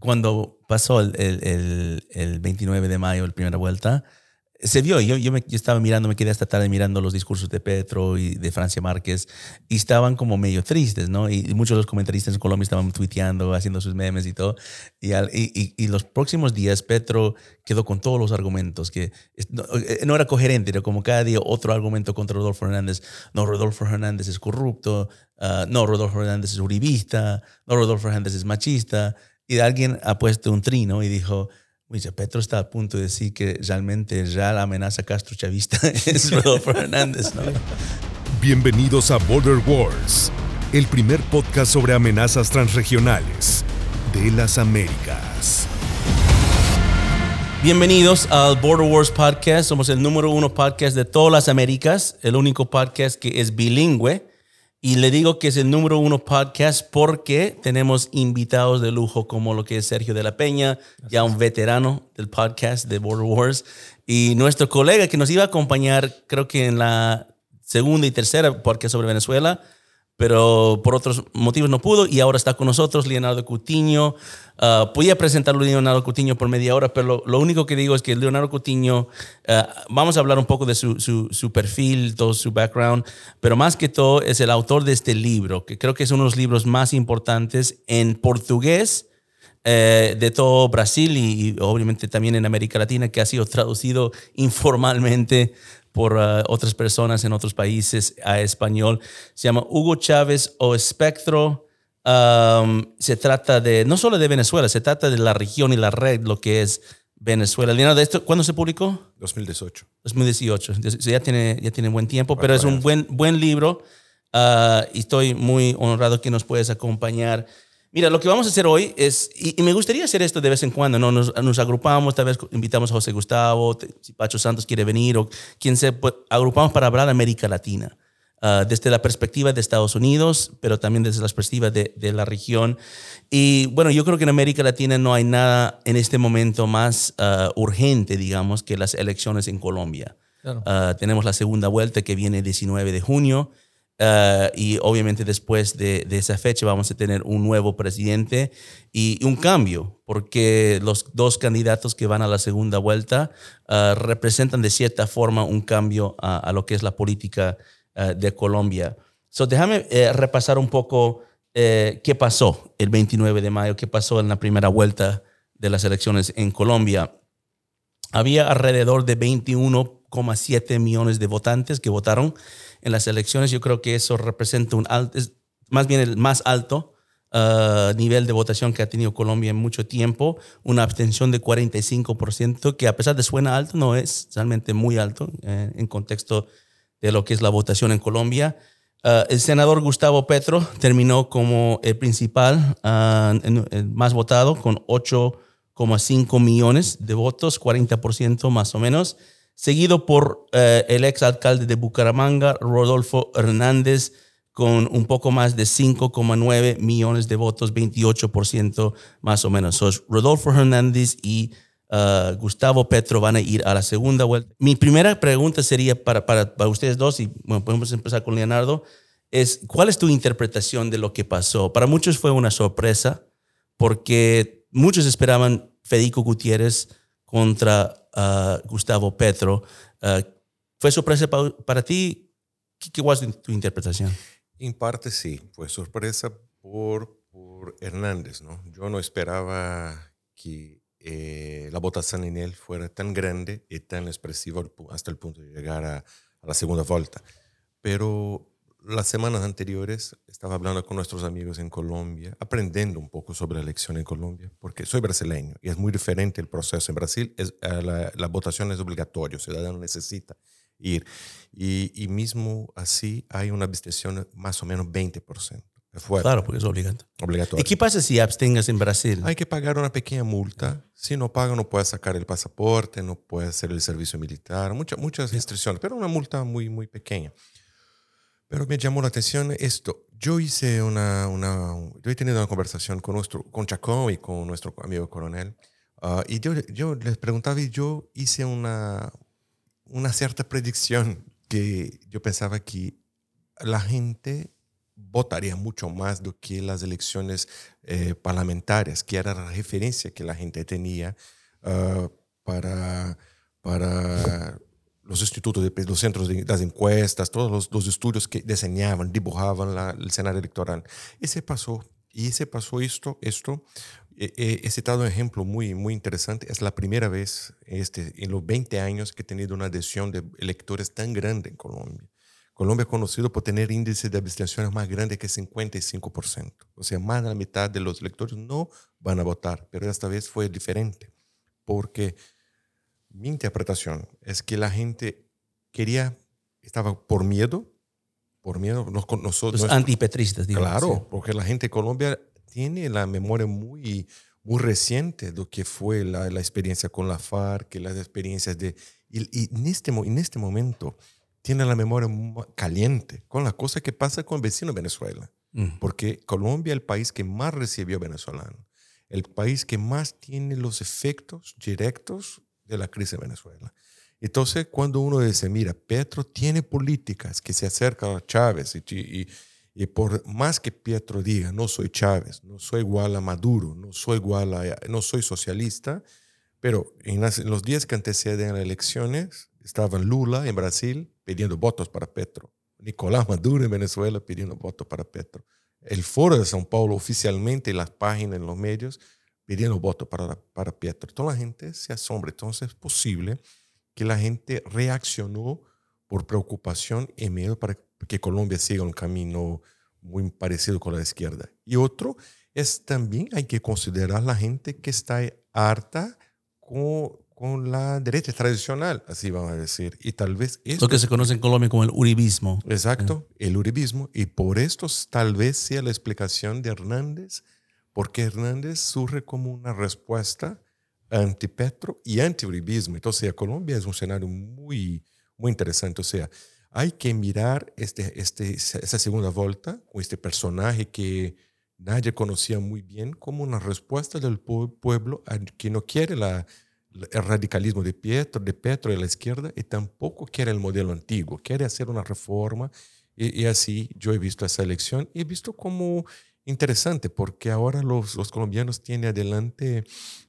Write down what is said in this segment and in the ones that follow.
cuando pasó el, el, el, 29 de mayo, la primera vuelta, se vio, yo, yo, me, yo, estaba mirando, me quedé esta tarde mirando los discursos de Petro y de Francia Márquez y estaban como medio tristes, ¿no? Y, muchos de los comentaristas en Colombia estaban tuiteando, haciendo sus memes y todo. Y, y, y, los próximos días Petro quedó con todos los argumentos, que no, eh, no, era coherente, era como cada día otro argumento contra Rodolfo Hernández. No, Rodolfo Hernández es corrupto, uh, no, Rodolfo Hernández es uribista, no, Rodolfo Hernández es machista. Y alguien ha puesto un trino y dijo, Petro está a punto de decir que realmente ya la amenaza Castro Chavista es Rodolfo Hernández, ¿no? Bienvenidos a Border Wars, el primer podcast sobre amenazas transregionales de las Américas. Bienvenidos al Border Wars Podcast. Somos el número uno podcast de todas las Américas, el único podcast que es bilingüe y le digo que es el número uno podcast porque tenemos invitados de lujo como lo que es Sergio de la Peña, ya un veterano del podcast de Border Wars, y nuestro colega que nos iba a acompañar, creo que en la segunda y tercera podcast sobre Venezuela, pero por otros motivos no pudo y ahora está con nosotros Leonardo Cutiño. Uh, podía presentarlo Leonardo Cutiño por media hora, pero lo, único que digo es que Leonardo Cutiño, uh, vamos a hablar un poco de su, su, su, perfil, todo su background, pero más que todo es el autor de este libro, que creo que es uno de los libros más importantes en portugués eh, de todo Brasil y, y, obviamente también en América Latina, que ha sido traducido informalmente por uh, otras personas en otros países a español. Se llama Hugo Chávez o Espectro. Um, se trata de, no solo de Venezuela, se trata de la región y la red, lo que es Venezuela. de esto, ¿Cuándo se publicó? 2018. 2018. ya tiene, ya tiene buen tiempo, pero es un buen, buen libro uh, y estoy muy honrado que nos puedes acompañar. Mira, lo que vamos a hacer hoy es, y, me gustaría hacer esto de vez en cuando, ¿no? Nos, nos, agrupamos, tal vez invitamos a José Gustavo, si Pacho Santos quiere venir o quien sea, pues, agrupamos para hablar de América Latina, uh, desde la perspectiva de Estados Unidos, pero también desde la perspectiva de, de, la región. Y bueno, yo creo que en América Latina no hay nada en este momento más uh, urgente, digamos, que las elecciones en Colombia. Claro. Uh, tenemos la segunda vuelta que viene el 19 de junio. Uh, y obviamente después de, de, esa fecha vamos a tener un nuevo presidente y un cambio, porque los dos candidatos que van a la segunda vuelta uh, representan de cierta forma un cambio a, a lo que es la política uh, de Colombia. So, déjame eh, repasar un poco eh, qué pasó el 29 de mayo, qué pasó en la primera vuelta de las elecciones en Colombia. Había alrededor de 21,7 millones de votantes que votaron en las elecciones. Yo creo que eso representa un alto, es más bien el más alto uh, nivel de votación que ha tenido Colombia en mucho tiempo. Una abstención de 45%, que a pesar de suena alto, no es realmente muy alto eh, en contexto de lo que es la votación en Colombia. Uh, el senador Gustavo Petro terminó como el principal, uh, el más votado, con 8,5 millones de votos, 40% más o menos seguido por eh, el ex alcalde de Bucaramanga, Rodolfo Hernández, con un poco más de 5,9 millones de votos, 28% más o menos. So, Rodolfo Hernández y uh, Gustavo Petro van a ir a la segunda vuelta. Mi primera pregunta sería para, para, para ustedes dos, y bueno, podemos empezar con Leonardo, es ¿cuál es tu interpretación de lo que pasó? Para muchos fue una sorpresa, porque muchos esperaban Federico Gutiérrez contra Gustavo Petro. ¿Fue sorpresa para, ti? ¿Qué, ¿Qué, fue tu interpretación? En parte sí, fue sorpresa por, por Hernández. ¿no? Yo no esperaba que eh, la votación en él fuera tan grande y tan expresiva hasta el punto de llegar a, a la segunda vuelta. Pero las semanas anteriores estaba hablando con nuestros amigos en Colombia, aprendiendo un poco sobre la elección en Colombia, porque soy brasileño y es muy diferente el proceso. En Brasil es, eh, la, la, votación es obligatoria, el ciudadano necesita ir. Y, y, mismo así hay una abstención más o menos 20%. Fuerte. Claro, porque es obligatorio. obligatorio. ¿Y qué pasa si abstengas en Brasil? Hay que pagar una pequeña multa. Si no paga, no puedes sacar el pasaporte, no puedes hacer el servicio militar, muchas muchas restricciones, pero una multa muy, muy pequeña. Pero me llamó la atención esto. Yo hice una, una yo he tenido una conversación con nuestro, con Chacón y con nuestro amigo coronel. Uh, y yo, yo les preguntaba y yo hice una, una cierta predicción que yo pensaba que la gente votaría mucho más do que las elecciones eh, parlamentarias, que era la referencia que la gente tenía uh, para, para los institutos, de, los centros de las encuestas, todos los, los, estudios que diseñaban, dibujaban la, el escenario electoral. Y se pasó, y se pasó esto, esto. he citado un ejemplo muy, muy interesante. Es la primera vez este, en los 20 años que he tenido una adhesión de electores tan grande en Colombia. Colombia es conocido por tener índices de abstenciones más grandes que 55%. O sea, más de la mitad de los electores no van a votar, pero esta vez fue diferente, porque mi interpretación es que la gente quería, estaba por miedo, por miedo, nosotros... Los antipetristas, digamos. Claro, porque la gente de Colombia tiene la memoria muy, muy reciente de lo que fue la, la experiencia con la FARC, las experiencias de... Y, y en, este, en este momento tiene la memoria caliente con la cosa que pasa con el vecino Venezuela. Mm. Porque Colombia es el país que más recibió venezolanos, el país que más tiene los efectos directos de la crisis de Venezuela. Entonces, cuando uno dice, mira, Petro tiene políticas que se acercan a Chávez y, y, por más que Petro diga, no soy Chávez, no soy igual a Maduro, no soy igual a, no soy socialista, pero en, en los días que anteceden a las elecciones, estaban Lula en Brasil, pidiendo votos para Petro. Nicolás Maduro en Venezuela pidiendo votos para Petro. El Foro de São Paulo oficialmente en las páginas, en los medios, pidiendo votos para, para Petro. Toda la gente se asombra. Entonces es posible que la gente reaccionó por preocupación y miedo para que Colombia siga un camino muy parecido con la izquierda. Y otro es también hay que considerar la gente que está harta con, con la derecha tradicional, así vamos a decir. Y tal vez... Esto, Lo que se conoce en Colombia como el uribismo. Exacto, el uribismo. Y por esto tal vez sea la explicación de Hernández, porque Hernández surge como una respuesta anti-Petro y anti-uribismo. Entonces, Colombia es un escenario muy, muy interesante. O sea, hay que mirar este, este, esa segunda vuelta con este personaje que nadie conocía muy bien como una respuesta del pueblo que no quiere la el radicalismo de Petro, de Petro y la izquierda y tampoco quiere el modelo antiguo, quiere hacer una reforma y, así yo he visto esa elección y he visto como interesante porque ahora los, los, colombianos tienen adelante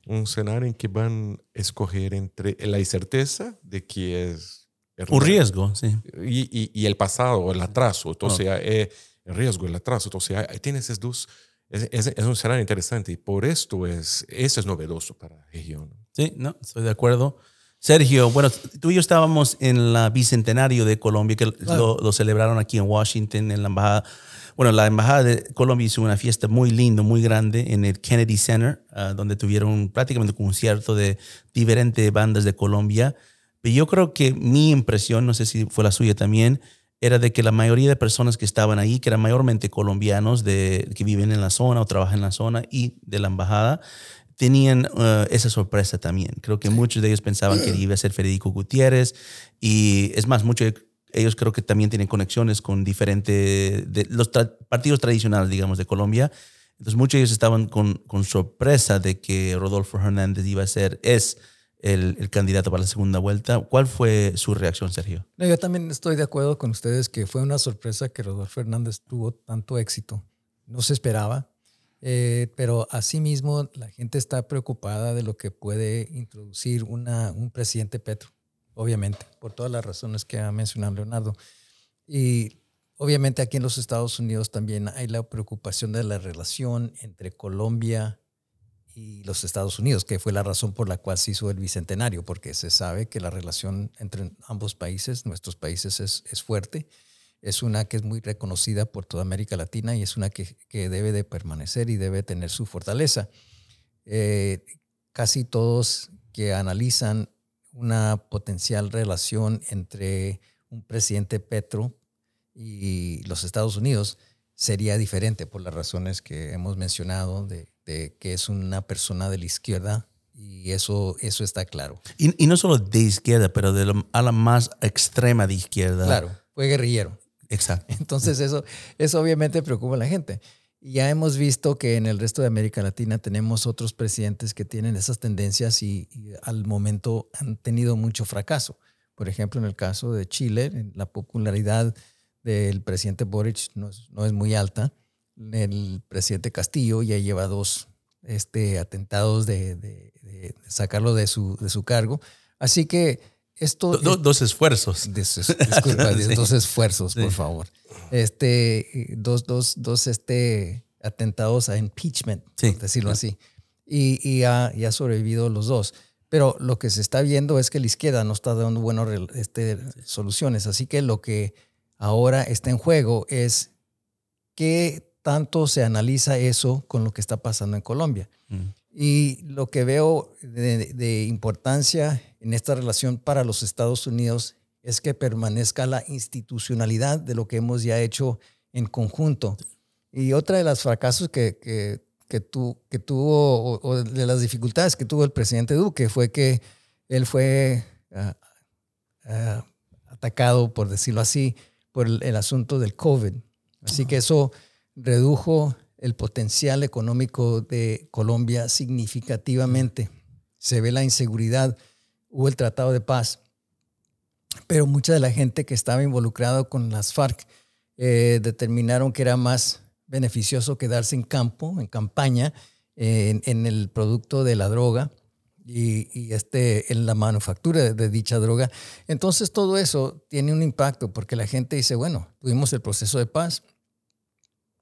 un escenario en que van a escoger entre la incerteza de que es... Un riesgo, sí. Y, y, el pasado, el atraso, entonces eh, el riesgo, el atraso, entonces tienes esos dos es, es, un escenario interesante y por esto es, eso es novedoso para la región. Sí, no, estoy de acuerdo. Sergio, bueno, tú y yo estábamos en la bicentenario de Colombia, que lo, celebraron aquí en Washington, en la embajada. Bueno, la embajada de Colombia hizo una fiesta muy linda, muy grande en el Kennedy Center, ah, donde tuvieron prácticamente un concierto de diferentes bandas de Colombia. Pero yo creo que mi impresión, no sé si fue la suya también, era de que la mayoría de personas que estaban ahí, que eran mayormente colombianos de, que viven en la zona o trabajan en la zona y de la embajada, tenían uh, esa sorpresa también. Creo que muchos de ellos pensaban que iba a ser Federico Gutiérrez y es más, muchos ellos creo que también tienen conexiones con diferentes, de los partidos tradicionales, digamos, de Colombia. Entonces muchos de ellos estaban con, con sorpresa de que Rodolfo Hernández iba a ser, es el, candidato para la segunda vuelta. ¿Cuál fue su reacción, Sergio? yo también estoy de acuerdo con ustedes que fue una sorpresa que Rodolfo Fernández tuvo tanto éxito. No se esperaba, eh, pero asimismo la gente está preocupada de lo que puede introducir una, un presidente Petro, obviamente, por todas las razones que ha mencionado Leonardo. Y obviamente aquí en los Estados Unidos también hay la preocupación de la relación entre Colombia y los Estados Unidos, que fue la razón por la cual se hizo el Bicentenario, porque se sabe que la relación entre ambos países, nuestros países, es, es fuerte. Es una que es muy reconocida por toda América Latina y es una que, que debe de permanecer y debe tener su fortaleza. Eh, casi todos que analizan una potencial relación entre un presidente Petro y los Estados Unidos sería diferente por las razones que hemos mencionado de de que es una persona de la izquierda y eso, eso está claro. Y, no solo de izquierda, pero de a la más extrema de izquierda. Claro, fue guerrillero. Exacto. Entonces eso, eso obviamente preocupa a la gente. Y ya hemos visto que en el resto de América Latina tenemos otros presidentes que tienen esas tendencias y, al momento han tenido mucho fracaso. Por ejemplo, en el caso de Chile, la popularidad del presidente Boric no es, no es muy alta. El presidente Castillo ya lleva dos este, atentados de, de, de sacarlo de su, de su cargo. Así que esto... dos esfuerzos. disculpa, dos esfuerzos, por favor. Este, dos, dos, dos este, atentados a impeachment, por decirlo así. Y, y ha, y ha sobrevivido los dos. Pero lo que se está viendo es que la izquierda no está dando buenas este, soluciones. Así que lo que ahora está en juego es qué tanto se analiza eso con lo que está pasando en Colombia. Mm. Y lo que veo de, importancia en esta relación para los Estados Unidos es que permanezca la institucionalidad de lo que hemos ya hecho en conjunto. Y otra de los fracasos que, que, que, que tuvo, o, de las dificultades que tuvo el presidente Duque, fue que él fue ah, ah, atacado, por decirlo así, por el, el asunto del COVID. Así que eso redujo el potencial económico de Colombia significativamente. Se ve la inseguridad, hubo el Tratado de Paz, pero mucha de la gente que estaba involucrada con las FARC eh, determinaron que era más beneficioso quedarse en campo, en campaña, en, el producto de la droga y, este, en la manufactura de, dicha droga. Entonces todo eso tiene un impacto porque la gente dice, bueno, tuvimos el proceso de paz,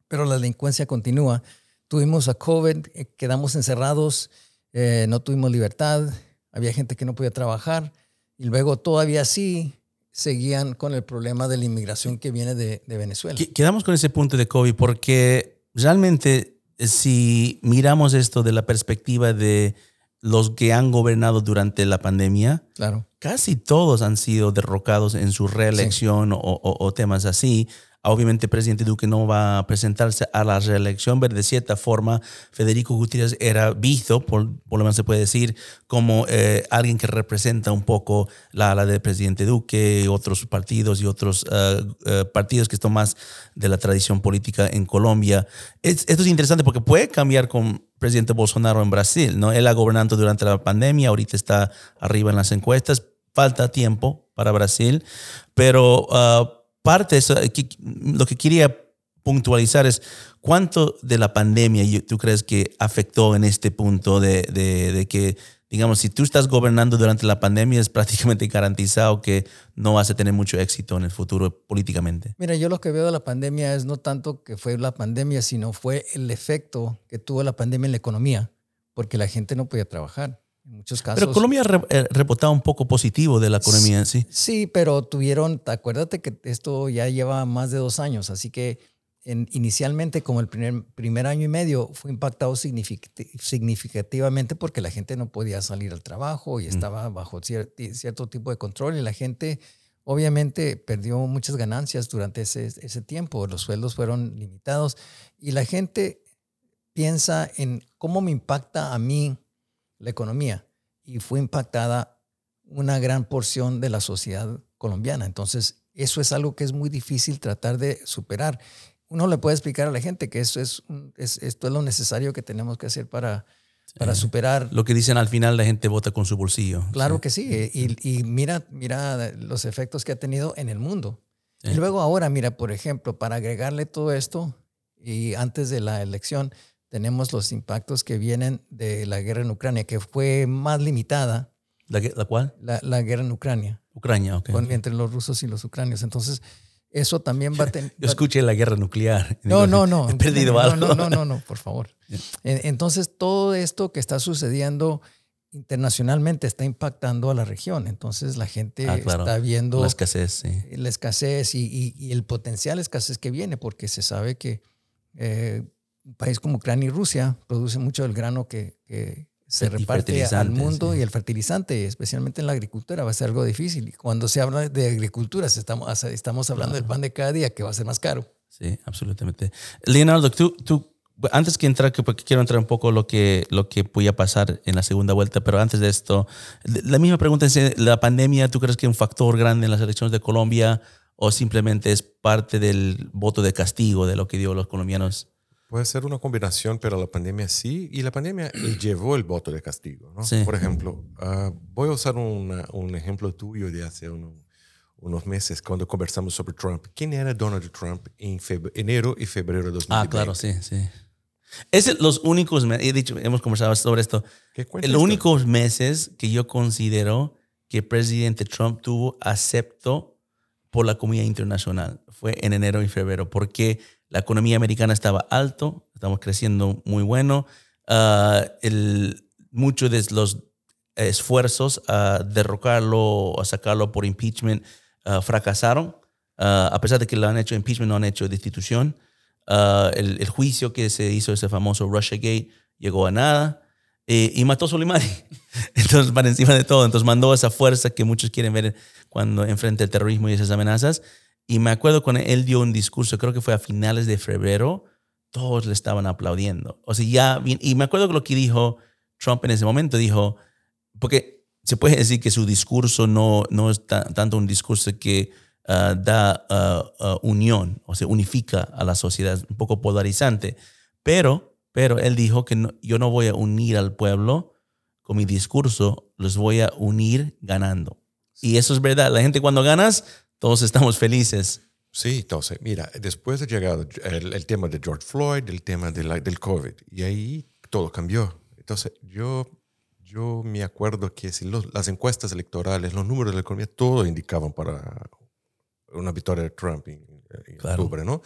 pero la delincuencia continúa. Tuvimos a COVID, eh, quedamos encerrados, eh, no tuvimos libertad, había gente que no podía trabajar y luego todavía sí seguían con el problema de la inmigración que viene de, de Venezuela. Quedamos con ese punto de COVID porque realmente eh, si miramos esto de la perspectiva de los que han gobernado durante la pandemia, claro. casi todos han sido derrocados en su reelección o, o, temas así. Obviamente, el presidente Duque no va a presentarse a la reelección, pero de cierta forma, Federico Gutiérrez era visto, por, lo menos se puede decir, como eh, alguien que representa un poco la ala del presidente Duque, otros partidos y otros eh, eh, partidos que están más de la tradición política en Colombia. esto es interesante porque puede cambiar con presidente Bolsonaro en Brasil, ¿no? Él ha gobernado durante la pandemia, ahorita está arriba en las encuestas, falta tiempo para Brasil, pero... Uh, parte, lo que quería puntualizar es cuánto de la pandemia tú crees que afectó en este punto de, de, que, digamos, si tú estás gobernando durante la pandemia es prácticamente garantizado que no vas a tener mucho éxito en el futuro políticamente. Mira, yo lo que veo de la pandemia es no tanto que fue la pandemia, sino fue el efecto que tuvo la pandemia en la economía, porque la gente no podía trabajar muchos casos. Pero Colombia ha eh, un poco positivo de la economía en sí. Sí, pero tuvieron, acuérdate que esto ya lleva más de dos años, así que inicialmente como el primer, primer año y medio fue impactado significativamente porque la gente no podía salir al trabajo y mm. estaba bajo cierto tipo de control y la gente obviamente perdió muchas ganancias durante ese, ese tiempo, los sueldos fueron limitados y la gente piensa en cómo me impacta a mí la economía y fue impactada una gran porción de la sociedad colombiana. Entonces, eso es algo que es muy difícil tratar de superar. Uno le puede explicar a la gente que eso es, esto es lo necesario que tenemos que hacer para, para superar. Lo que dicen al final, la gente vota con su bolsillo. Claro que sí. Y, mira, mira los efectos que ha tenido en el mundo. Y luego ahora, mira, por ejemplo, para agregarle todo esto, y antes de la elección, tenemos los impactos que vienen de la guerra en Ucrania, que fue más limitada. ¿La, la cuál? La, guerra en Ucrania. Ucrania, ok. entre los rusos y los ucranios. Entonces, eso también va a tener... Yo escuché la guerra nuclear. No, no, no. He perdido no, algo. No, no, no, no, por favor. Entonces, todo esto que está sucediendo internacionalmente está impactando a la región. Entonces, la gente ah, está viendo... La escasez, sí. La escasez y, y, el potencial escasez que viene, porque se sabe que... Eh, un país como Ucrania y Rusia produce mucho del grano que, se reparte al mundo y el fertilizante, especialmente en la agricultura, va a ser algo difícil. Y cuando se habla de agricultura, estamos, estamos hablando del pan de cada día, que va a ser más caro. Sí, absolutamente. Leonardo, tú, tú antes que entrar, porque quiero entrar un poco lo que, lo que podía pasar en la segunda vuelta, pero antes de esto, la misma pregunta es, ¿la pandemia tú crees que es un factor grande en las elecciones de Colombia o simplemente es parte del voto de castigo de lo que dio los colombianos? Puede ser una combinación, pero la pandemia sí, y la pandemia llevó el voto de castigo. ¿no? Por ejemplo, ah, voy a usar un ejemplo tuyo de hace un, unos meses cuando conversamos sobre Trump. ¿Quién era Donald Trump en enero y febrero de 2020? Ah, claro, sí, sí. Es los únicos, he dicho, hemos conversado sobre esto, los únicos meses que yo considero que el presidente Trump tuvo acepto por la comunidad internacional. Fue en enero y febrero, porque la economía americana estaba alto, estamos creciendo muy bueno. El, muchos de los esfuerzos a derrocarlo, a sacarlo por impeachment, uh, fracasaron. A pesar de que lo han hecho impeachment, no han hecho destitución. El, el, juicio que se hizo, ese famoso Russiagate, llegó a nada. Eh, y mató a Soleimani. Entonces, para encima de todo, entonces mandó esa fuerza que muchos quieren ver cuando enfrenta el terrorismo y esas amenazas. Y me acuerdo cuando él dio un discurso, creo que fue a finales de febrero, todos le estaban aplaudiendo. O sea, ya, y me acuerdo que lo que dijo Trump en ese momento, dijo, porque se puede decir que su discurso no, no es tanto un discurso que ah, da ah, ah, unión, o se unifica a la sociedad, un poco polarizante, pero pero él dijo que yo no voy a unir al pueblo con mi discurso, los voy a unir ganando. Y eso es verdad. La gente cuando ganas, todos estamos felices. Sí, entonces, mira, después de llegar el, tema de George Floyd, el tema de la, del COVID, y ahí todo cambió. Entonces, yo, yo me acuerdo que si las encuestas electorales, los números de la economía, todo indicaban para una victoria de Trump en, octubre, ¿no?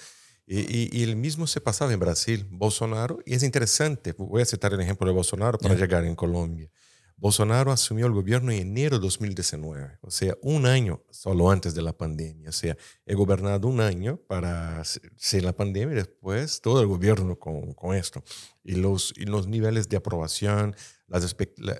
Y, y, el mismo se pasaba en Brasil, Bolsonaro, y es interesante, voy a citar el ejemplo de Bolsonaro para llegar en Colombia. Bolsonaro asumió el gobierno en enero de 2019, o sea, un año solo antes de la pandemia. O sea, he gobernado un año para ser la pandemia y después todo el gobierno con, con esto. Y los, y los niveles de aprobación, las,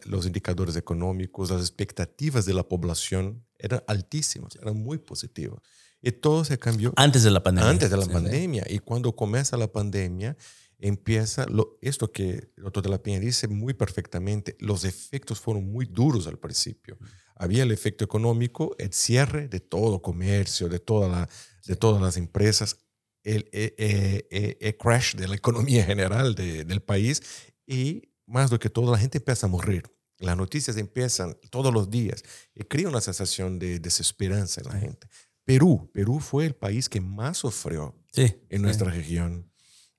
los indicadores económicos, las expectativas de la población eran altísimos, eran muy positivos. Y todo se cambió. Antes de la pandemia. Antes de la pandemia. Y cuando comienza la pandemia, empieza lo, esto que el doctor de la Piña dice muy perfectamente, los efectos fueron muy duros al principio. Había el efecto económico, el cierre de todo comercio, de, toda la, de todas las empresas, el, el, eh, eh, eh, crash de la economía general de, del país y más do que todo, la gente empieza a morir. Las noticias empiezan todos los días y crea una sensación de desesperanza en la gente. Perú, Perú fue el país que más sufrió en nuestra región.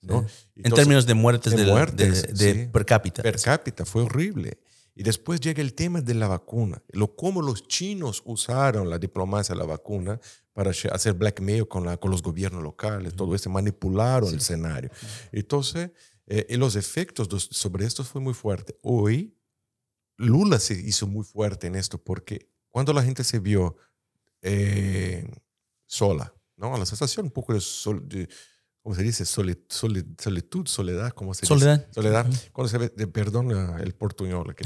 ¿No? en términos de muertes, de, per cápita. Per cápita, fue horrible. Y después llega el tema de la vacuna, lo cómo los chinos usaron la diplomacia de la vacuna para hacer blackmail con, la, con los gobiernos locales, todo eso, manipularon el escenario. Entonces, eh, los efectos sobre esto fue muy fuerte. Hoy, Lula se hizo muy fuerte en esto porque cuando la gente se vio eh, sola, ¿no? La sensación un poco de, sol, ¿cómo se dice? solitud, soledad, ¿cómo se soledad. dice? Soledad. Cuando se ve, perdón el portuñol. Que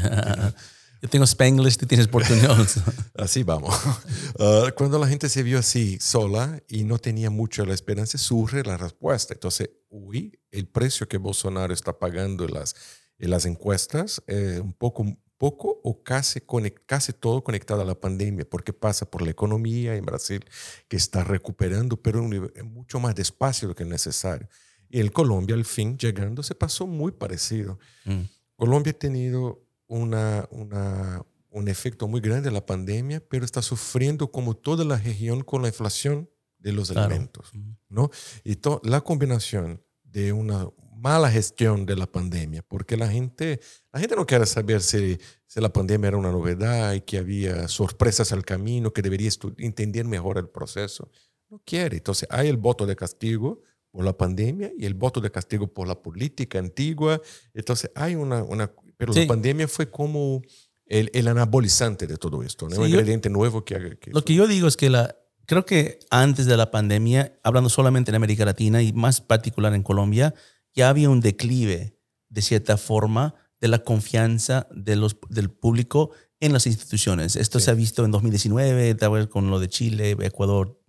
Yo tengo Spanglish, tú tienes portuñol. así vamos. Ah, cuando la gente se vio así sola y no tenía mucho la esperanza, surge la respuesta. Entonces, uy, el precio que Bolsonaro está pagando en las, en las encuestas, eh, un poco poco o casi, casi todo conectado a la pandemia, porque pasa por la economía en Brasil, que está recuperando, pero mucho más despacio de lo que es necesario. Y en Colombia, al fin, llegando, se pasó muy parecido. Mm. Colombia ha tenido una, una, un efecto muy grande de la pandemia, pero está sufriendo como toda la región con la inflación de los alimentos. ¿no? Y la combinación de una mala gestión de la pandemia, porque la gente, la gente no quiere saber si, si la pandemia era una novedad y que había sorpresas al camino, que debería entender mejor el proceso. No quiere. Entonces hay el voto de castigo por la pandemia y el voto de castigo por la política antigua. Entonces hay una... una pero la pandemia fue como el, el, anabolizante de todo esto, ¿no? un ingrediente nuevo que... que lo que yo digo es que la, creo que antes de la pandemia, hablando solamente en América Latina y más particular en Colombia, ya había un declive, de cierta forma, de la confianza de los, del público en las instituciones. Esto se ha visto en 2019, tal vez con lo de Chile, Ecuador.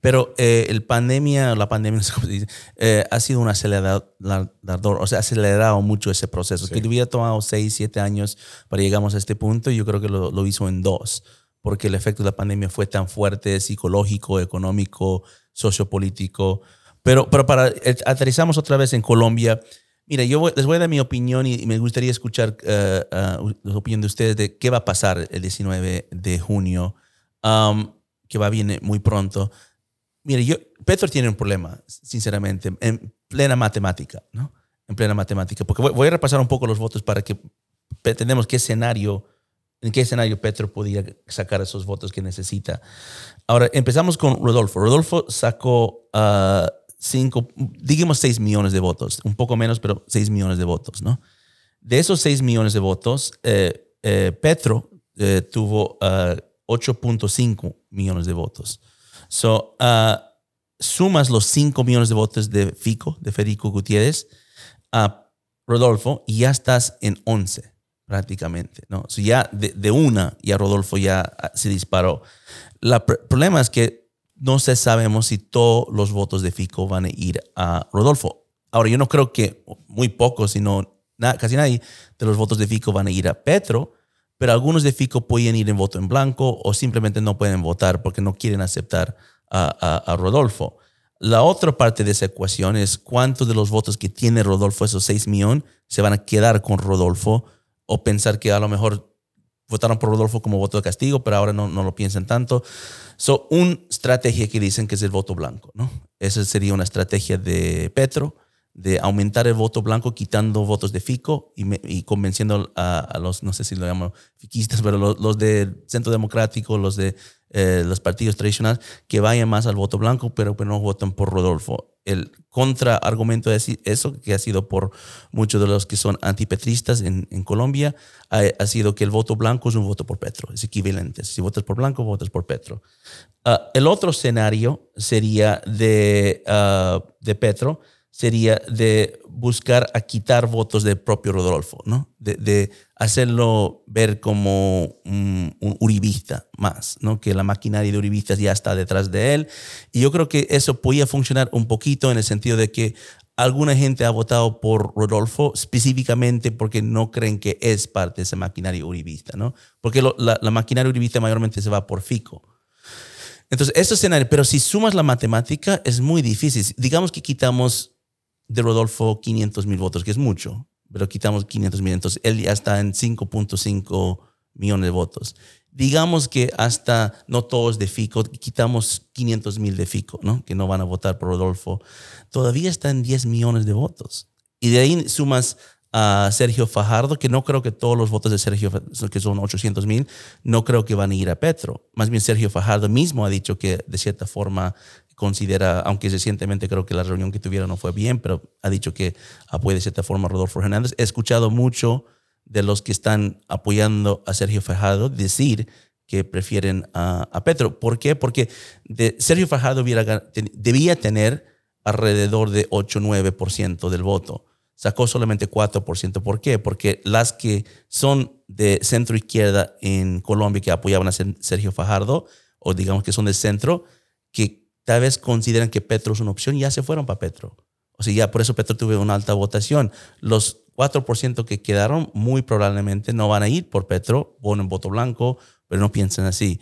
pero eh, el pandemia, la pandemia eh, ha sido un acelerador, o sea, ha acelerado mucho ese proceso. Que hubiera tomado seis, siete años para llegamos a este punto, y yo creo que lo, lo hizo en dos, porque el efecto de la pandemia fue tan fuerte, psicológico, económico, sociopolítico. Pero, pero para eh, aterrizamos otra vez en Colombia. Mira, yo les voy a dar mi opinión y, me gustaría escuchar uh, la opinión de ustedes de qué va a pasar el 19 de junio. Um, que va viene muy pronto. Mire, yo, Petro tiene un problema, sinceramente, en plena matemática, ¿no? En plena matemática, porque voy, a repasar un poco los votos para que entendamos qué escenario, en qué escenario Petro podía sacar esos votos que necesita. Ahora, empezamos con Rodolfo. Rodolfo sacó uh, cinco, digamos 6 millones de votos, un poco menos, pero 6 millones de votos, ¿no? De esos 6 millones de votos, eh, eh, Petro eh, tuvo 8.5 millones de votos. So, uh, sumas los 5 millones de votos de Fico, de Federico Gutiérrez, a Rodolfo y ya estás en 11 prácticamente, ¿no? So ya de, de, una, ya Rodolfo ya ah, se disparó. El problema es que no se sabemos si todos los votos de Fico van a ir a Rodolfo. Ahora, yo no creo que muy pocos, sino casi nadie de los votos de Fico van a ir a Petro, pero algunos de Fico pueden ir en voto en blanco o simplemente no pueden votar porque no quieren aceptar a, Rodolfo. La otra parte de esa ecuación es cuántos de los votos que tiene Rodolfo, esos 6 millones, se van a quedar con Rodolfo o pensar que a lo mejor votaron por Rodolfo como voto de castigo, pero ahora no, no lo piensan tanto. So, una estrategia que dicen que es el voto blanco, ¿no? Esa sería una estrategia de Petro de aumentar el voto blanco quitando votos de Fico y, convenciendo a, los, no sé si lo llamo fiquistas, pero los, de Centro Democrático, los de eh, los partidos tradicionales, que vayan más al voto blanco, pero que no voten por Rodolfo. El contraargumento de eso, que ha sido por muchos de los que son antipetristas en, en Colombia, ha, sido que el voto blanco es un voto por Petro, es equivalente. Si votas por blanco, votas por Petro. Ah, el otro escenario sería de, uh, de Petro, sería de buscar a quitar votos del propio Rodolfo, ¿no? De, hacerlo ver como un, uribista más, ¿no? Que la maquinaria de uribistas ya está detrás de él. Y yo creo que eso podía funcionar un poquito en el sentido de que alguna gente ha votado por Rodolfo específicamente porque no creen que es parte de esa maquinaria uribista, ¿no? Porque la, la maquinaria uribista mayormente se va por Fico. Entonces, eso escenario, pero si sumas la matemática, es muy difícil. Digamos que quitamos de Rodolfo 500 mil votos, que es mucho, pero quitamos 500 mil, entonces él ya está en 5.5 millones de votos. Digamos que hasta no todos de Fico, quitamos 500 mil de Fico, ¿no? que no van a votar por Rodolfo, todavía está en 10 millones de votos. Y de ahí sumas a Sergio Fajardo, que no creo que todos los votos de Sergio, que son 800 mil, no creo que van a ir a Petro. Más bien Sergio Fajardo mismo ha dicho que de cierta forma considera, aunque recientemente creo que la reunión que tuvieron no fue bien, pero ha dicho que apoya de cierta forma a Rodolfo Hernández. He escuchado mucho de los que están apoyando a Sergio Fajardo decir que prefieren a, Petro. ¿Por qué? Porque Sergio Fajardo debía tener alrededor de 8-9% del voto. Sacó solamente 4%. ¿Por qué? Porque las que son de centro izquierda en Colombia que apoyaban a Sergio Fajardo, o digamos que son de centro, que tal vez consideran que Petro es una opción y ya se fueron para Petro. O sea, ya por eso Petro tuvo una alta votación. Los 4% que quedaron muy probablemente no van a ir por Petro, ponen voto blanco, pero no piensan así.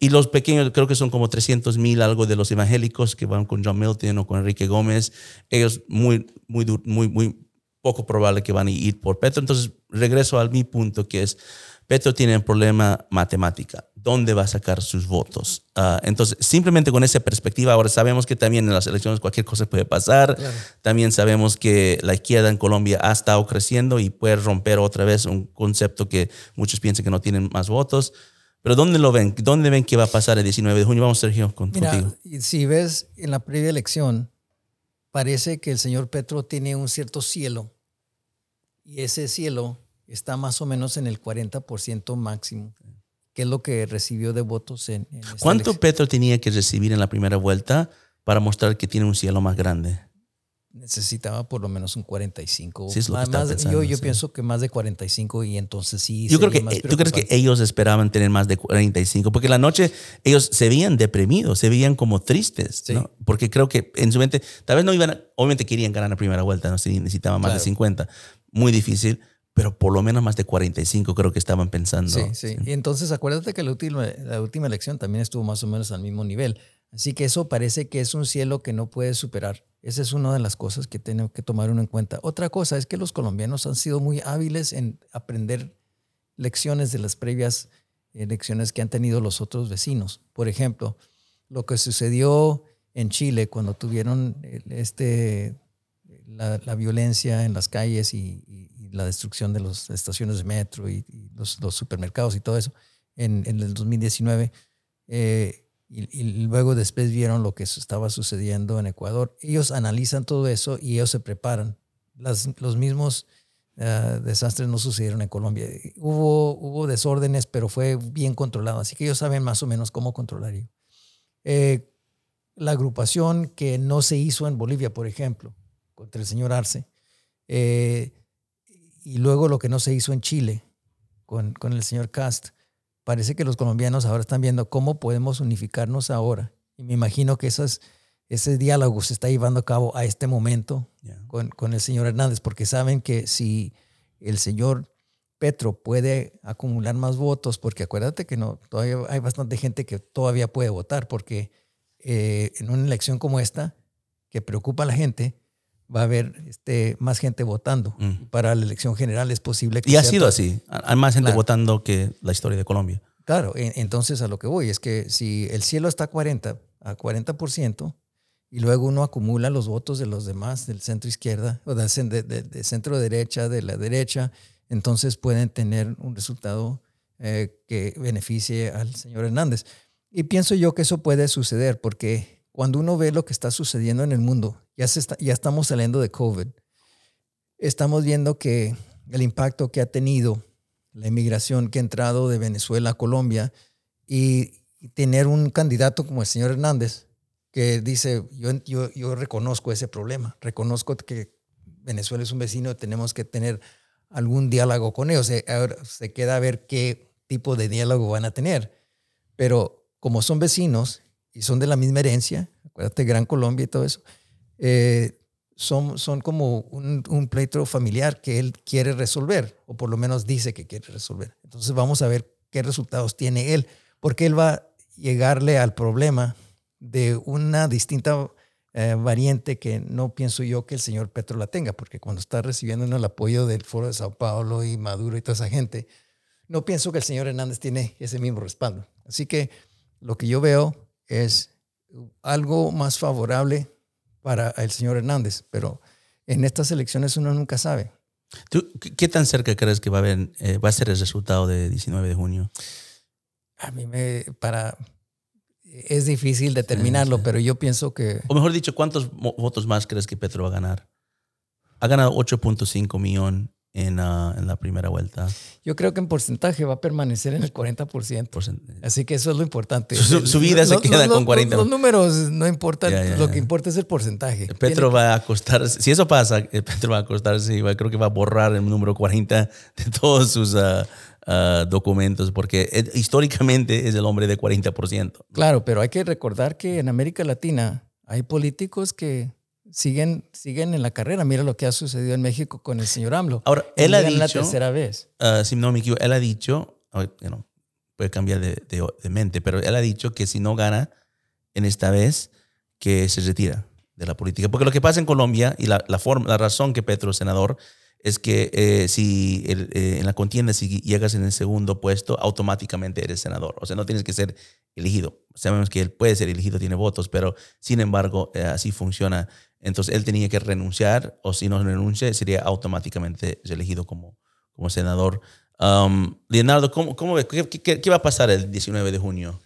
Y los pequeños, creo que son como 300 mil algo de los evangélicos que van con John Milton o con Enrique Gómez, ellos muy, muy, muy, muy poco probable que van a ir por Petro. Entonces, regreso a mi punto que es, Petro tiene un problema matemática. ¿Dónde va a sacar sus votos? Ah, entonces, simplemente con esa perspectiva, ahora sabemos que también en las elecciones cualquier cosa puede pasar. También sabemos que la izquierda en Colombia ha estado creciendo y puede romper otra vez un concepto que muchos piensan que no tienen más votos. Pero ¿dónde lo ven? ¿Dónde ven que va a pasar el 19 de junio? Vamos, Sergio, contigo. Si ves en la previa elección, parece que el señor Petro tiene un cierto cielo. Y ese cielo está más o menos en el 40% máximo, que es lo que recibió de votos en... ¿Cuánto Petro tenía que recibir en la primera vuelta para mostrar que tiene un cielo más grande? necesitaba por lo menos un 45. Sí, es lo más, que yo, yo pienso que más de 45 y entonces sí. Yo creo que, ¿Tú crees que ellos esperaban tener más de 45? Porque la noche ellos se veían deprimidos, se veían como tristes, ¿no? Porque creo que en su mente, tal vez no iban, obviamente querían ganar la primera vuelta, no si necesitaban más de 50. Muy difícil, pero por lo menos más de 45 creo que estaban pensando. Sí, sí. Y entonces acuérdate que la última, la última elección también estuvo más o menos al mismo nivel. Así que eso parece que es un cielo que no puede superar. Esa es una de las cosas que tenemos que tomar uno en cuenta. Otra cosa es que los colombianos han sido muy hábiles en aprender lecciones de las previas elecciones que han tenido los otros vecinos. Por ejemplo, lo que sucedió en Chile cuando tuvieron este, la, violencia en las calles y, la destrucción de las estaciones de metro y, los, supermercados y todo eso en, el 2019. Eh, y, luego después vieron lo que estaba sucediendo en Ecuador. Ellos analizan todo eso y ellos se preparan. los mismos eh, desastres no sucedieron en Colombia. Hubo, hubo desórdenes, pero fue bien controlado. Así que ellos saben más o menos cómo controlar. Eh, la agrupación que no se hizo en Bolivia, por ejemplo, contra el señor Arce, eh, y luego lo que no se hizo en Chile con, con el señor Cast, parece que los colombianos ahora están viendo cómo podemos unificarnos ahora. Y me imagino que esas, ese diálogo se está llevando a cabo a este momento con, con, el señor Hernández, porque saben que si el señor Petro puede acumular más votos, porque acuérdate que no, todavía hay bastante gente que todavía puede votar, porque eh, en una elección como esta, que preocupa a la gente, va a haber este, más gente votando. Mm. Para la elección general es posible que... Y ha sido así. Hay más gente votando que la historia de Colombia. Claro, entonces a lo que voy es que si el cielo está a 40, a 40%, y luego uno acumula los votos de los demás, del centro izquierda, o de, centro derecha, de la derecha, entonces pueden tener un resultado eh, que beneficie al señor Hernández. Y pienso yo que eso puede suceder porque cuando uno ve lo que está sucediendo en el mundo, ya, se ya estamos saliendo de COVID, estamos viendo que el impacto que ha tenido la inmigración que ha entrado de Venezuela a Colombia y, tener un candidato como el señor Hernández que dice, yo, yo, yo reconozco ese problema, reconozco que Venezuela es un vecino, tenemos que tener algún diálogo con ellos. Ahora se queda a ver qué tipo de diálogo van a tener. Pero como son vecinos y son de la misma herencia, acuérdate, Gran Colombia y todo eso, eh, son, son como un, un, pleito familiar que él quiere resolver, o por lo menos dice que quiere resolver. Entonces vamos a ver qué resultados tiene él, porque él va a llegarle al problema de una distinta eh, variante que no pienso yo que el señor Petro la tenga, porque cuando está recibiendo el apoyo del Foro de Sao Paulo y Maduro y toda esa gente, no pienso que el señor Hernández tiene ese mismo respaldo. Así que lo que yo veo es algo más favorable para el señor Hernández, pero en estas elecciones uno nunca sabe. ¿Qué tan cerca crees que va a, haber, eh, va a ser el resultado de 19 de junio? A mí me, para, es difícil determinarlo, pero yo pienso que... O mejor dicho, ¿cuántos votos más crees que Petro va a ganar? Ha ganado 8.5 millón en, en, la primera vuelta. Yo creo que en porcentaje va a permanecer en el 40%. Así que eso es lo importante. Su, vida se queda con 40%. Los, números no importan, lo que importa es el porcentaje. Petro va a acostarse, si eso pasa, eh, Petro va a acostarse y creo que va a borrar el número 40 de todos sus ah, ah, documentos, porque eh, históricamente es el hombre de 40%. Claro, pero hay que recordar que en América Latina hay políticos que siguen, siguen en la carrera. Mira lo que ha sucedido en México con el señor AMLO. Ahora, él, ha dicho. la tercera vez. Uh, si no me equivoco, él ha dicho, puede cambiar de, de, mente, pero él ha dicho que si no gana en esta vez, que se retira de la política. Porque lo que pasa en Colombia y la, la, forma, la razón que Petro, senador, es que eh, si eh, en la contienda si llegas en el segundo puesto, automáticamente eres senador. O sea, no tienes que ser elegido. Sabemos que él puede ser elegido, tiene votos, pero sin embargo, eh, así funciona entonces él tenía que renunciar o si no renuncia sería automáticamente elegido como, como senador. Um, Leonardo, ¿cómo, cómo qué, qué, va a pasar el 19 de junio?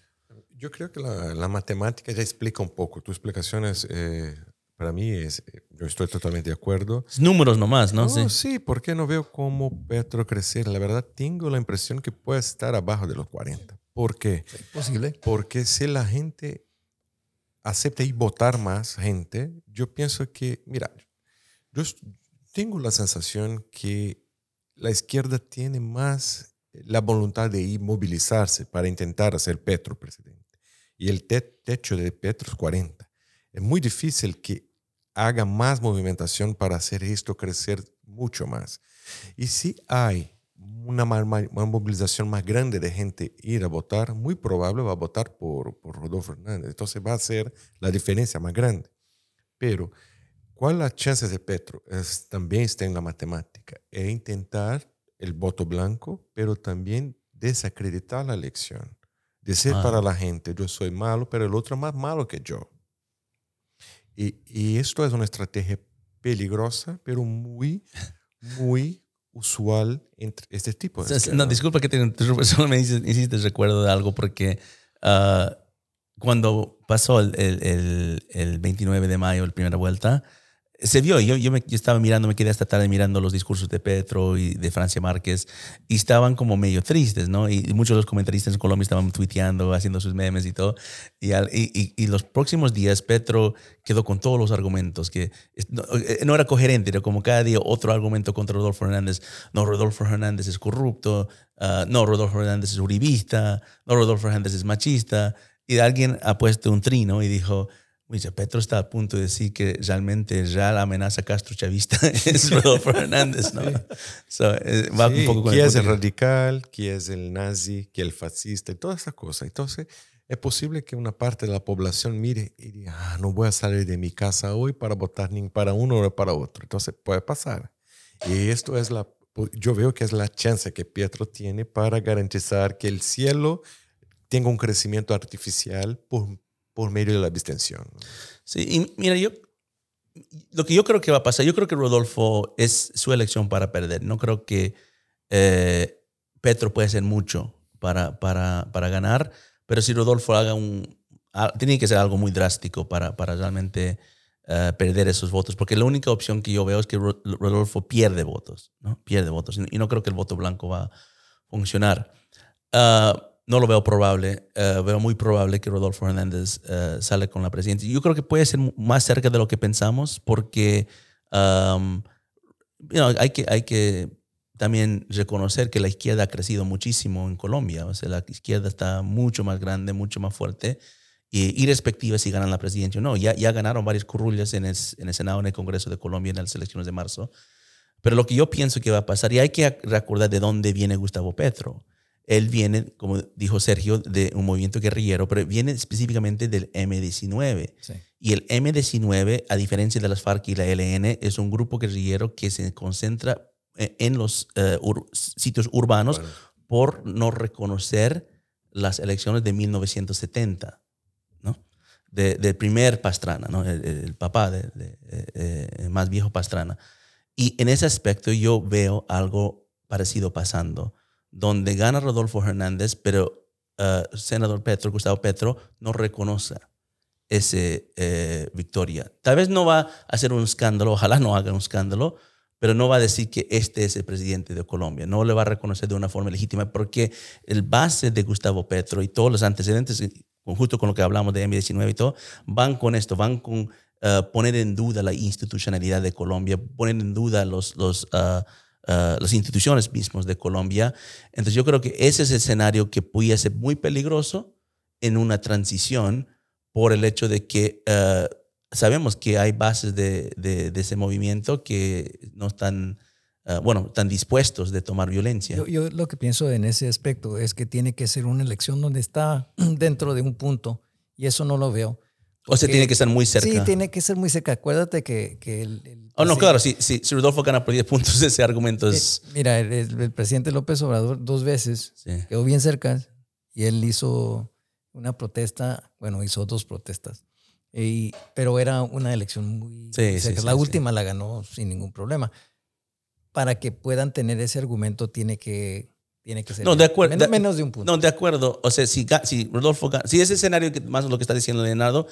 Yo creo que la, la matemática ya explica un poco. Tu explicación es, eh, para mí, es, yo estoy totalmente de acuerdo. números nomás, ¿no? sí. sí, porque no veo cómo Petro crecer. La verdad, tengo la impresión que puede estar abajo de los 40. ¿Por qué? Es posible. Porque si la gente acepta y votar más gente, yo pienso que, mira, yo tengo la sensación que la izquierda tiene más la voluntad de ir movilizarse para intentar hacer Petro presidente. Y el techo de Petro es 40. Es muy difícil que haga más movimentación para hacer esto crecer mucho más. Y si hay una, movilización más grande de gente ir a votar, muy probable va a votar por, por Rodolfo Hernández. Entonces va a ser la diferencia más grande. Pero, ¿cuál es la chance de Petro? Es, también está en la matemática. Es intentar el voto blanco, pero también desacreditar la elección. Decir para la gente, yo soy malo, pero el otro es más malo que yo. Y, y esto es una estrategia peligrosa, pero muy, muy usual entre este tipo de... no, disculpa que te interrumpa, solo me hiciste, recuerdo de algo porque ah, cuando pasó el, el, el, 29 de mayo, la primera vuelta, se vio, yo, yo, me, estaba mirando, me quedé hasta tarde mirando los discursos de Petro y de Francia Márquez y estaban como medio tristes, ¿no? Y, muchos de los comentaristas en Colombia estaban tuiteando, haciendo sus memes y todo. Y, y, los próximos días Petro quedó con todos los argumentos, que no, eh, no, era coherente, era como cada día otro argumento contra Rodolfo Hernández. No, Rodolfo Hernández es corrupto, uh, no, Rodolfo Hernández es uribista, no, Rodolfo Hernández es machista. Y alguien ha puesto un trino y dijo, Petro está a punto de decir que realmente ya la amenaza Castro chavista es Rodolfo Hernández, ¿no? Eh, va un poco con ¿Quién es el radical? ¿Quién es el nazi? ¿Quién es el fascista? Y toda esa cosa. Entonces, es posible que una parte de la población mire y diga, ah, no voy a salir de mi casa hoy para votar ni para uno ni para otro. Entonces, puede pasar. Y esto es la, yo veo que es la chance que Pietro tiene para garantizar que el cielo tenga un crecimiento artificial por por medio de la abstención. Sí, y mira, yo lo que yo creo que va a pasar, yo creo que Rodolfo es su elección para perder. No creo que eh, Petro puede hacer mucho para, para, para ganar, pero si Rodolfo haga un... Tiene que ser algo muy drástico para, para realmente eh, perder esos votos, porque la única opción que yo veo es que Rodolfo pierde votos, ¿no? Pierde votos, y no creo que el voto blanco va a funcionar. Uh, no lo veo probable. Eh, veo muy probable que Rodolfo Hernández uh, sale con la presidencia. Yo creo que puede ser más cerca de lo que pensamos porque um, hay, que, hay que también reconocer que la izquierda ha crecido muchísimo en Colombia. O sea, la izquierda está mucho más grande, mucho más fuerte. Y irrespectiva si ganan la presidencia o no. Ya, ya ganaron varias currullas en el, en el Senado, en el Congreso de Colombia en las elecciones de marzo. Pero lo que yo pienso que va a pasar, y hay que recordar de dónde viene Gustavo Petro él viene, como dijo Sergio, de un movimiento guerrillero, pero viene específicamente del M19. Y el M19, a diferencia de las FARC y la ELN, es un grupo guerrillero que se concentra eh, en los eh, sitios urbanos por no reconocer las elecciones de 1970, ¿no? del primer Pastrana, ¿no? el, papá de, eh, más viejo Pastrana. Y en ese aspecto yo veo algo parecido pasando donde gana Rodolfo Hernández, pero uh, senador Petro, Gustavo Petro, no reconoce esa eh, victoria. Tal vez no va a hacer un escándalo, ojalá no haga un escándalo, pero no va a decir que este es el presidente de Colombia, no le va a reconocer de una forma legítima, porque el base de Gustavo Petro y todos los antecedentes, justo con lo que hablamos de M19 y todo, van con esto, van con uh, poner en duda la institucionalidad de Colombia, poner en duda los, los uh, Uh, las instituciones mismas de Colombia. Entonces yo creo que ese es el escenario que puede ser muy peligroso en una transición por el hecho de que uh, sabemos que hay bases de, de, ese movimiento que no están, uh, bueno, están dispuestos de tomar violencia. Yo, lo que pienso en ese aspecto es que tiene que ser una elección donde está dentro de un punto y eso no lo veo. O sea, tiene que estar muy cerca. Sí, tiene que ser muy cerca. Acuérdate que, que el Oh, no, claro, si, si, Rodolfo gana por 10 puntos, ese argumento es... Eh, mira, el, presidente López Obrador dos veces quedó bien cerca y él hizo una protesta, bueno, hizo dos protestas, y, pero era una elección muy cerca. la última la ganó sin ningún problema. Para que puedan tener ese argumento tiene que tiene que ser no, de acuerdo, menos, menos, de un punto. No, de acuerdo. O sea, si, si Rodolfo gana, si ese escenario que más lo que está diciendo Leonardo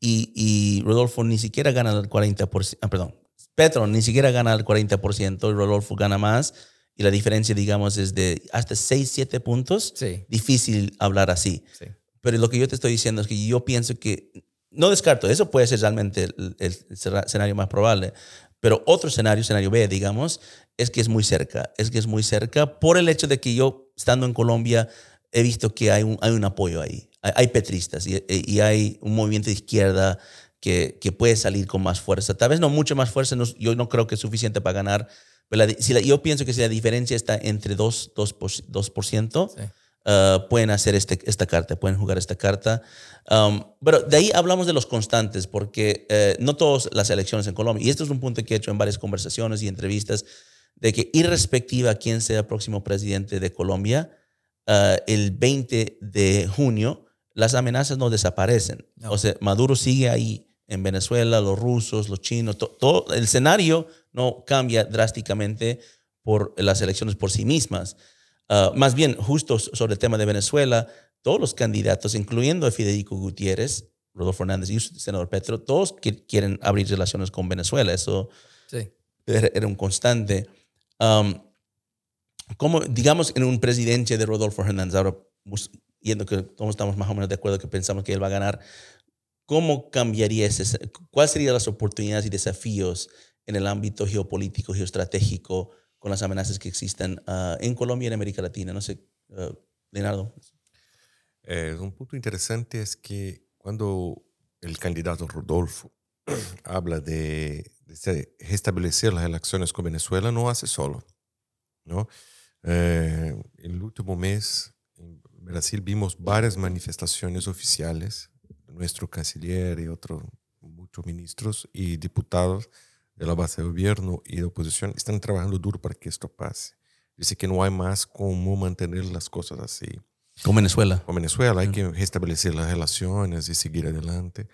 y, y Rodolfo ni siquiera gana el 40%, ah, perdón, Petro ni siquiera gana el 40% y Rodolfo gana más. Y la diferencia, digamos, es de hasta 6, 7 puntos. Difícil hablar así. Pero lo que yo te estoy diciendo es que yo pienso que, no descarto, eso puede ser realmente el, escenario más probable. Pero otro escenario, escenario B, digamos, es que es muy cerca. Es que es muy cerca por el hecho de que yo, estando en Colombia, he visto que hay un, hay un apoyo ahí. Hay, petristas y, y, hay un movimiento de izquierda que, que, puede salir con más fuerza. Tal vez no mucho más fuerza, yo no creo que es suficiente para ganar. Pero si yo pienso que si la diferencia está entre 2%, 2%, uh, pueden hacer este, esta carta, pueden jugar esta carta. Um, pero de ahí hablamos de los constantes, porque uh, no todas las elecciones en Colombia, y esto es un punto que he hecho en varias conversaciones y entrevistas, de que irrespectiva a quién sea el próximo presidente de Colombia, uh, el 20 de junio, las amenazas no desaparecen. O sea, Maduro sigue ahí en Venezuela, los rusos, los chinos, todo el escenario no cambia drásticamente por las elecciones por sí mismas. Uh, más bien, justo sobre el tema de Venezuela, todos los candidatos, incluyendo a Federico Gutiérrez, Rodolfo Hernández y el senador Petro, todos quieren abrir relaciones con Venezuela. Eso era, un constante. Um, como, digamos, en un presidente de Rodolfo Hernández, ahora yendo que todos estamos más o menos de acuerdo que pensamos que él va a ganar, ¿cómo cambiaría ese? ¿Cuáles serían las oportunidades y desafíos en el ámbito geopolítico, geoestratégico, con las amenazas que existen uh, en Colombia y en América Latina? No sé, uh, Leonardo. Eh, un punto interesante es que cuando el candidato Rodolfo habla de, restablecer las relaciones con Venezuela, no hace solo. ¿no? Eh, el último mes en Brasil vimos varias manifestaciones oficiales. Nuestro canciller y otros muchos ministros y diputados de la base de gobierno y de oposición están trabajando duro para que esto pase. Dice que no hay más cómo mantener las cosas así. Con Venezuela. Con Venezuela hay que restablecer las relaciones y seguir adelante.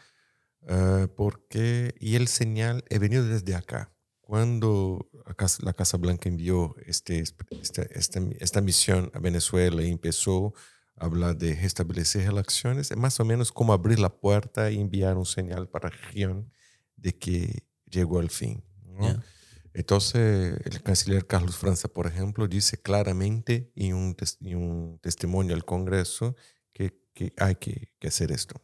Uh, porque, y el señal he venido desde acá. Cuando la Casa Blanca envió este, esta, esta, esta misión a Venezuela y empezó a hablar de restablecer relaciones, es más o menos como abrir la puerta y enviar un señal para la región de que llegó el fin. ¿no? Entonces, el canciller Carlos Franza, por ejemplo, dice claramente en un, un testimonio al Congreso que, que hay que, que, hacer esto.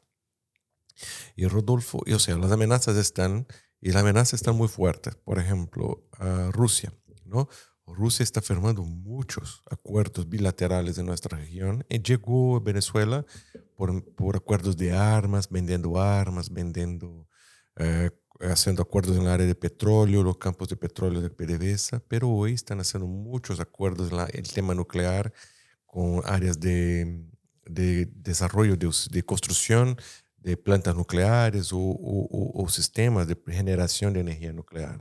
Y Rodolfo, o sea, las amenazas están, y las amenazas están muy fuertes. Por ejemplo, Rusia, ¿no? Rusia está firmando muchos acuerdos bilaterales en nuestra región y llegó a Venezuela por, por acuerdos de armas, vendiendo armas, vendiendo eh, haciendo acuerdos en el área de petróleo, los campos de petróleo de PDVSA, pero hoy están haciendo muchos acuerdos en el tema nuclear con áreas de, de desarrollo, de, de, construcción de plantas nucleares o, o, o, sistemas de generación de energía nuclear.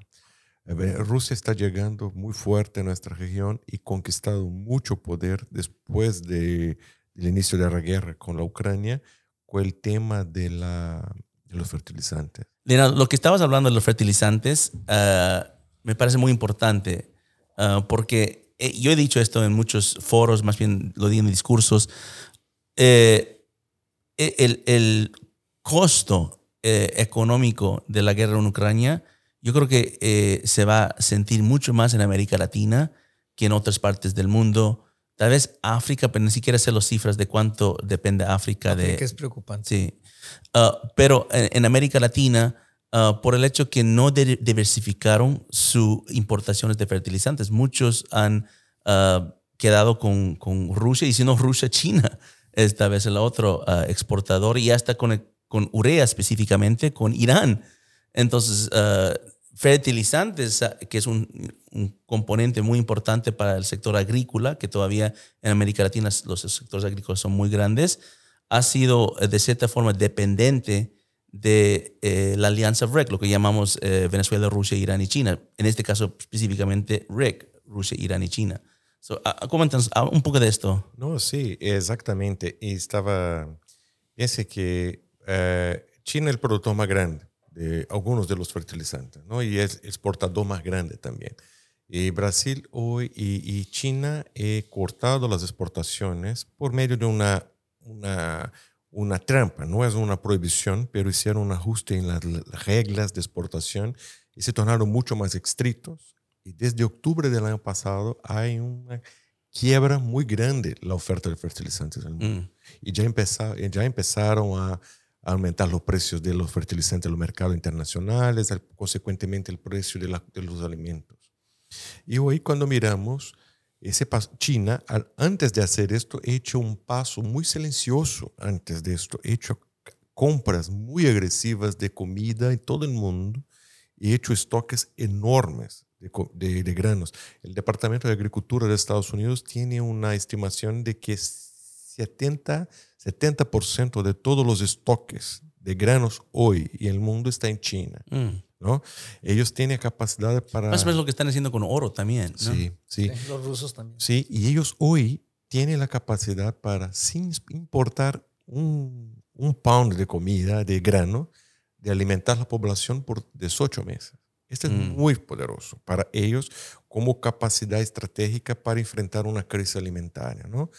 Rusia está llegando muy fuerte a nuestra región y conquistado mucho poder después de, del inicio de la guerra con la Ucrania con el tema de la de los fertilizantes. lo que estabas hablando de los fertilizantes ah, me parece muy importante ah, porque eh, yo he dicho esto en muchos foros, más bien lo di en discursos. Eh, e, el, el, costo eh, económico de la guerra en Ucrania, yo creo que se va a sentir mucho más en América Latina que en otras partes del mundo. Tal vez África, pero ni siquiera sé las cifras de cuánto depende África, África de... es preocupante. Sí. Ah, pero en, América Latina, ah, por el hecho que no diversificaron sus importaciones de fertilizantes, muchos han ah, quedado con, con, Rusia, y si no Rusia, China, esta vez el otro exportador, y hasta con, con urea específicamente, con Irán. Entonces, fertilizantes, que es un, un, componente muy importante para el sector agrícola, que todavía en América Latina los sectores agrícolas son muy grandes, ha sido eh, de cierta forma dependiente de eh, la alianza REC, lo que llamamos eh, Venezuela, Rusia, Irán y China. En este caso específicamente REC, Rusia, Irán y China. So, coméntanos un poco de esto. No, sí, exactamente. Y estaba, piense que China es el productor más grande de algunos de los fertilizantes, ¿no? Y es exportador más grande también. Y Brasil hoy y, y China he cortado las exportaciones por medio de una una, una trampa, no es una prohibición, pero hicieron un ajuste en las reglas de exportación y se tornaron mucho más estrictos. Y desde octubre del año pasado hay una quiebra muy grande la oferta de fertilizantes en el mundo. Mm. Y ya, empezaron, ya empezaron a aumentar los precios de los fertilizantes en los mercados internacionales, consecuentemente el precio de, de los alimentos. Y hoy cuando miramos, ese paso, China, antes de hacer esto, ha hecho un paso muy silencioso antes de esto, ha hecho compras muy agresivas de comida en todo el mundo y ha hecho estoques enormes de, de, granos. El Departamento de Agricultura de Estados Unidos tiene una estimación de que 70, 70% de todos los estoques de granos hoy en el mundo está en China. Mm. ¿no? Ellos tienen capacidad para... Más o menos lo que están haciendo con oro también, Sí, sí, Los rusos también. Sí, y ellos hoy tiene la capacidad para, sin importar un, un pound de comida, de grano, de alimentar la población por 18 meses. Esto es Mm. muy poderoso para ellos como capacidad estratégica para enfrentar una crisis alimentaria. ¿no?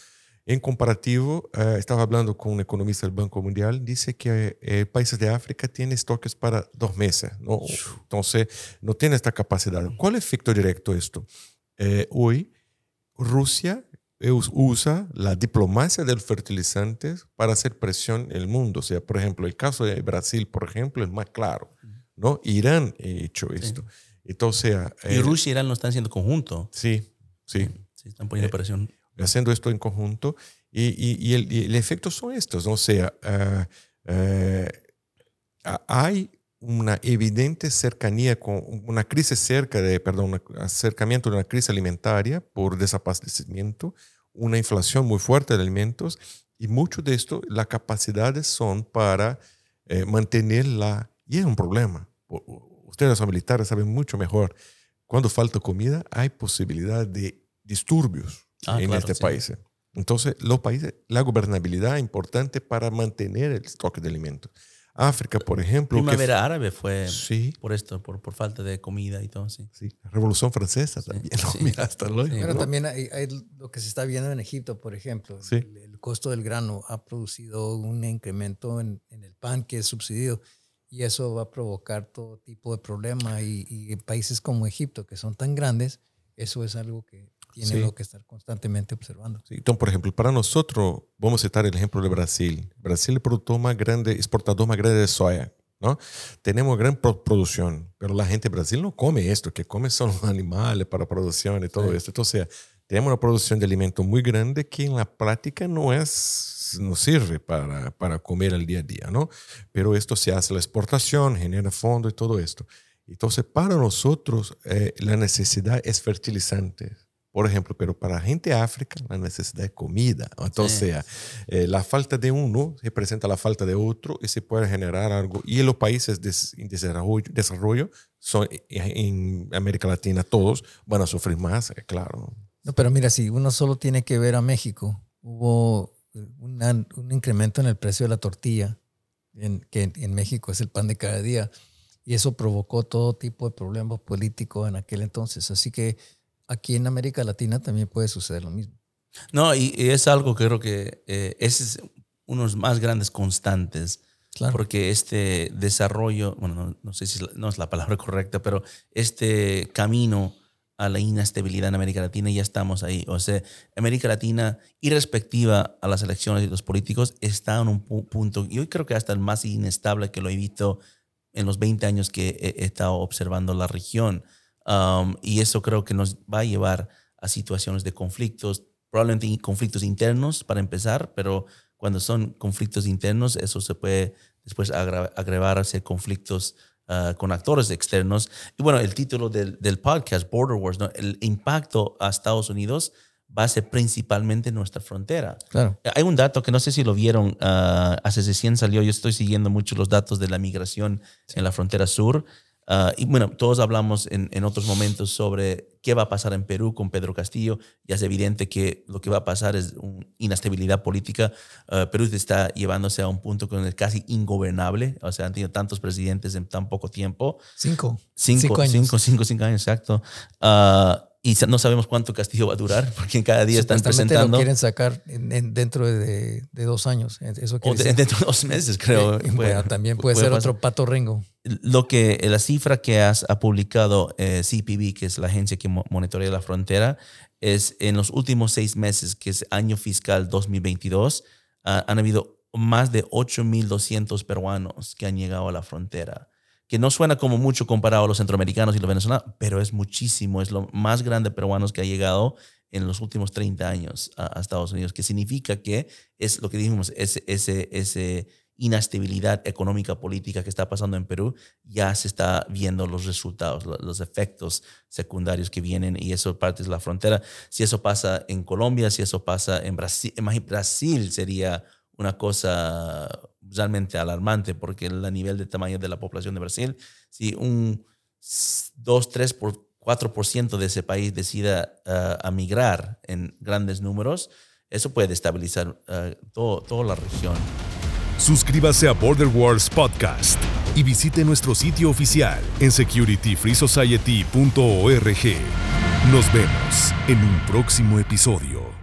En comparativo, eh, estaba hablando con un economista del Banco Mundial, dice que eh, países de África tienen estoques para dos meses. ¿no? Entonces, no tiene esta capacidad. ¿Cuál efecto directo esto? Eh, hoy, Rusia us- usa la diplomacia de los fertilizantes para hacer presión en el mundo. O sea, por ejemplo, el caso de Brasil, por ejemplo, es más claro. ¿no? Irán ha hecho esto. Entonces, Y eh, Rusia y Irán lo están haciendo conjunto. sí, sí, Sí, están poniendo Eh, presión. Haciendo esto en conjunto. Y, y- y el, y efecto son estos. O sea, ah, eh, ah, hay una evidente cercanía con una crisis cerca de, perdón, un acercamiento de una crisis alimentaria por desabastecimiento, una inflación muy fuerte de alimentos y mucho de esto, las capacidades son para eh, mantener la... Y es un problema. Ustedes los militares saben mucho mejor. Cuando falta comida hay posibilidad de disturbios Ah, en claro, este sí. país. Entonces, los países, la gobernabilidad es importante para mantener el stock de alimentos. África, por ejemplo, que Primavera árabe fue Sí, por esto, por, por falta de comida y todo, sí. sí. Revolución Francesa también. ¿no? sí. Mira, hasta luego. Pero ¿no? también hay, hay lo que se está viendo en Egipto, por ejemplo. Sí. El, el costo del grano ha producido un incremento en, en el pan que es subsidiado y eso va a provocar todo tipo de problema. Y, y en países como Egipto, que son tan grandes, eso es algo que tiene Sí. lo que estar constantemente observando. Sí, Entonces, por ejemplo, para nosotros, vamos a citar el ejemplo de Brasil. Brasil es el productor más grande, exportador más grande de soya. ¿no? Tenemos gran pro- producción, pero la gente de Brasil no come esto, que come son los animales para producción y todo Sí. esto. Entonces, tenemos una producción de alimentos muy grande que en la práctica no es no sirve para, para comer el día a día, ¿no? Pero esto se hace la exportación, genera fondo y todo esto. Entonces, para nosotros, eh, la necesidad es fertilizante, por ejemplo, pero para la gente de África, la necesidad es comida. Entonces, eh, la falta de uno representa la falta de otro y se puede generar algo. Y en los países en desarrollo, desarrollo son, eh, en América Latina, todos van a sufrir más, eh, claro. No, pero mira, si uno solo tiene que ver a México, hubo una- un incremento en el precio de la tortilla, en, que en México es el pan de cada día, y eso provocó todo tipo de problemas políticos en aquel entonces. Así que aquí en América Latina también puede suceder lo mismo. No, y, y es algo que creo que eh, ese es uno de los más grandes constantes. Claro. Porque este desarrollo, bueno, no, no sé si es la- no es la palabra correcta, pero este camino a la inestabilidad en América Latina ya estamos ahí. O sea, América Latina, irrespectiva a las elecciones y los políticos, está en un pu- punto, y hoy creo que hasta el más inestable que lo he visto en los 20 años que he, he estado observando la región. Um, y eso creo que nos va a llevar a situaciones de conflictos, probablemente conflictos internos para empezar, pero cuando son conflictos internos, eso se puede después agra- agregar a ser conflictos ah, con actores externos. Y bueno, el título del, del podcast, Border Wars, ¿no? el impacto a Estados Unidos va a ser principalmente en nuestra frontera. Claro. Hay un dato que no sé si lo vieron, ah, hace recién salió, yo estoy siguiendo mucho los datos de la migración en la frontera sur. Ah, y bueno, todos hablamos en, en otros momentos sobre qué va a pasar en Perú con Pedro Castillo. Ya es evidente que lo que va a pasar es una inestabilidad política. Ah, Perú está llevándose a un punto con el casi ingobernable. O sea, han tenido tantos presidentes en tan poco tiempo. Cinco. Cinco, Cinco años. cinco, cinco, cinco años, exacto. Ah, y no sabemos cuánto Castillo va a durar, porque cada día están presentando. lo quieren sacar en- en- dentro de, de dos años. Eso O de- dentro de dos meses, creo. Eh, puede- también puede, puede ser pasar. otro pato rengo. Lo que la cifra que has, ha publicado eh, CPB, que es la agencia que mo- monitorea la frontera, es en los últimos seis meses, que es año fiscal 2022, ah, han habido más de 8.200 peruanos que han llegado a la frontera. Que no suena como mucho comparado a los centroamericanos y los venezolanos, pero es muchísimo. Es lo más grande de peruanos que ha llegado en los últimos 30 años a, a Estados Unidos, que significa que es lo que dijimos, ese, ese, ese inestabilidad económica política que está pasando en Perú, ya se está viendo los resultados, lo- los efectos secundarios que vienen y eso parte de la frontera. Si eso pasa en Colombia, si eso pasa en Brasil, Brasil sería una cosa realmente alarmante porque el nivel de tamaño de la población de Brasil, si un 2-3-4% de ese país decida uh, en grandes números, eso puede estabilizar ah, todo, toda la región. Suscríbase a Border Wars Podcast y visite nuestro sitio oficial en securityfreesociety.org. Nos vemos en un próximo episodio.